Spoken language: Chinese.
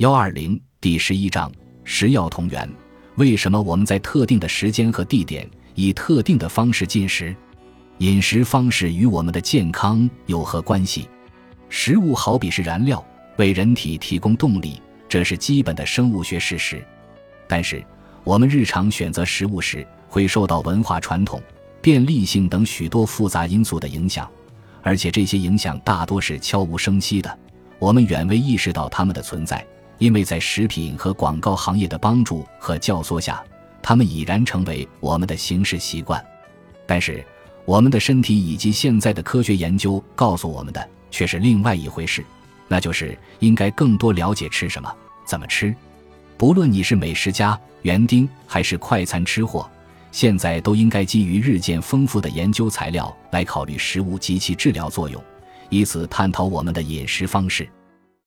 幺二零第十一章食药同源。为什么我们在特定的时间和地点以特定的方式进食？饮食方式与我们的健康有何关系？食物好比是燃料，为人体提供动力，这是基本的生物学事实。但是，我们日常选择食物时，会受到文化传统、便利性等许多复杂因素的影响，而且这些影响大多是悄无声息的，我们远未意识到它们的存在。因为在食品和广告行业的帮助和教唆下，它们已然成为我们的行事习惯。但是，我们的身体以及现在的科学研究告诉我们的却是另外一回事，那就是应该更多了解吃什么、怎么吃。不论你是美食家、园丁还是快餐吃货，现在都应该基于日渐丰富的研究材料来考虑食物及其治疗作用，以此探讨我们的饮食方式。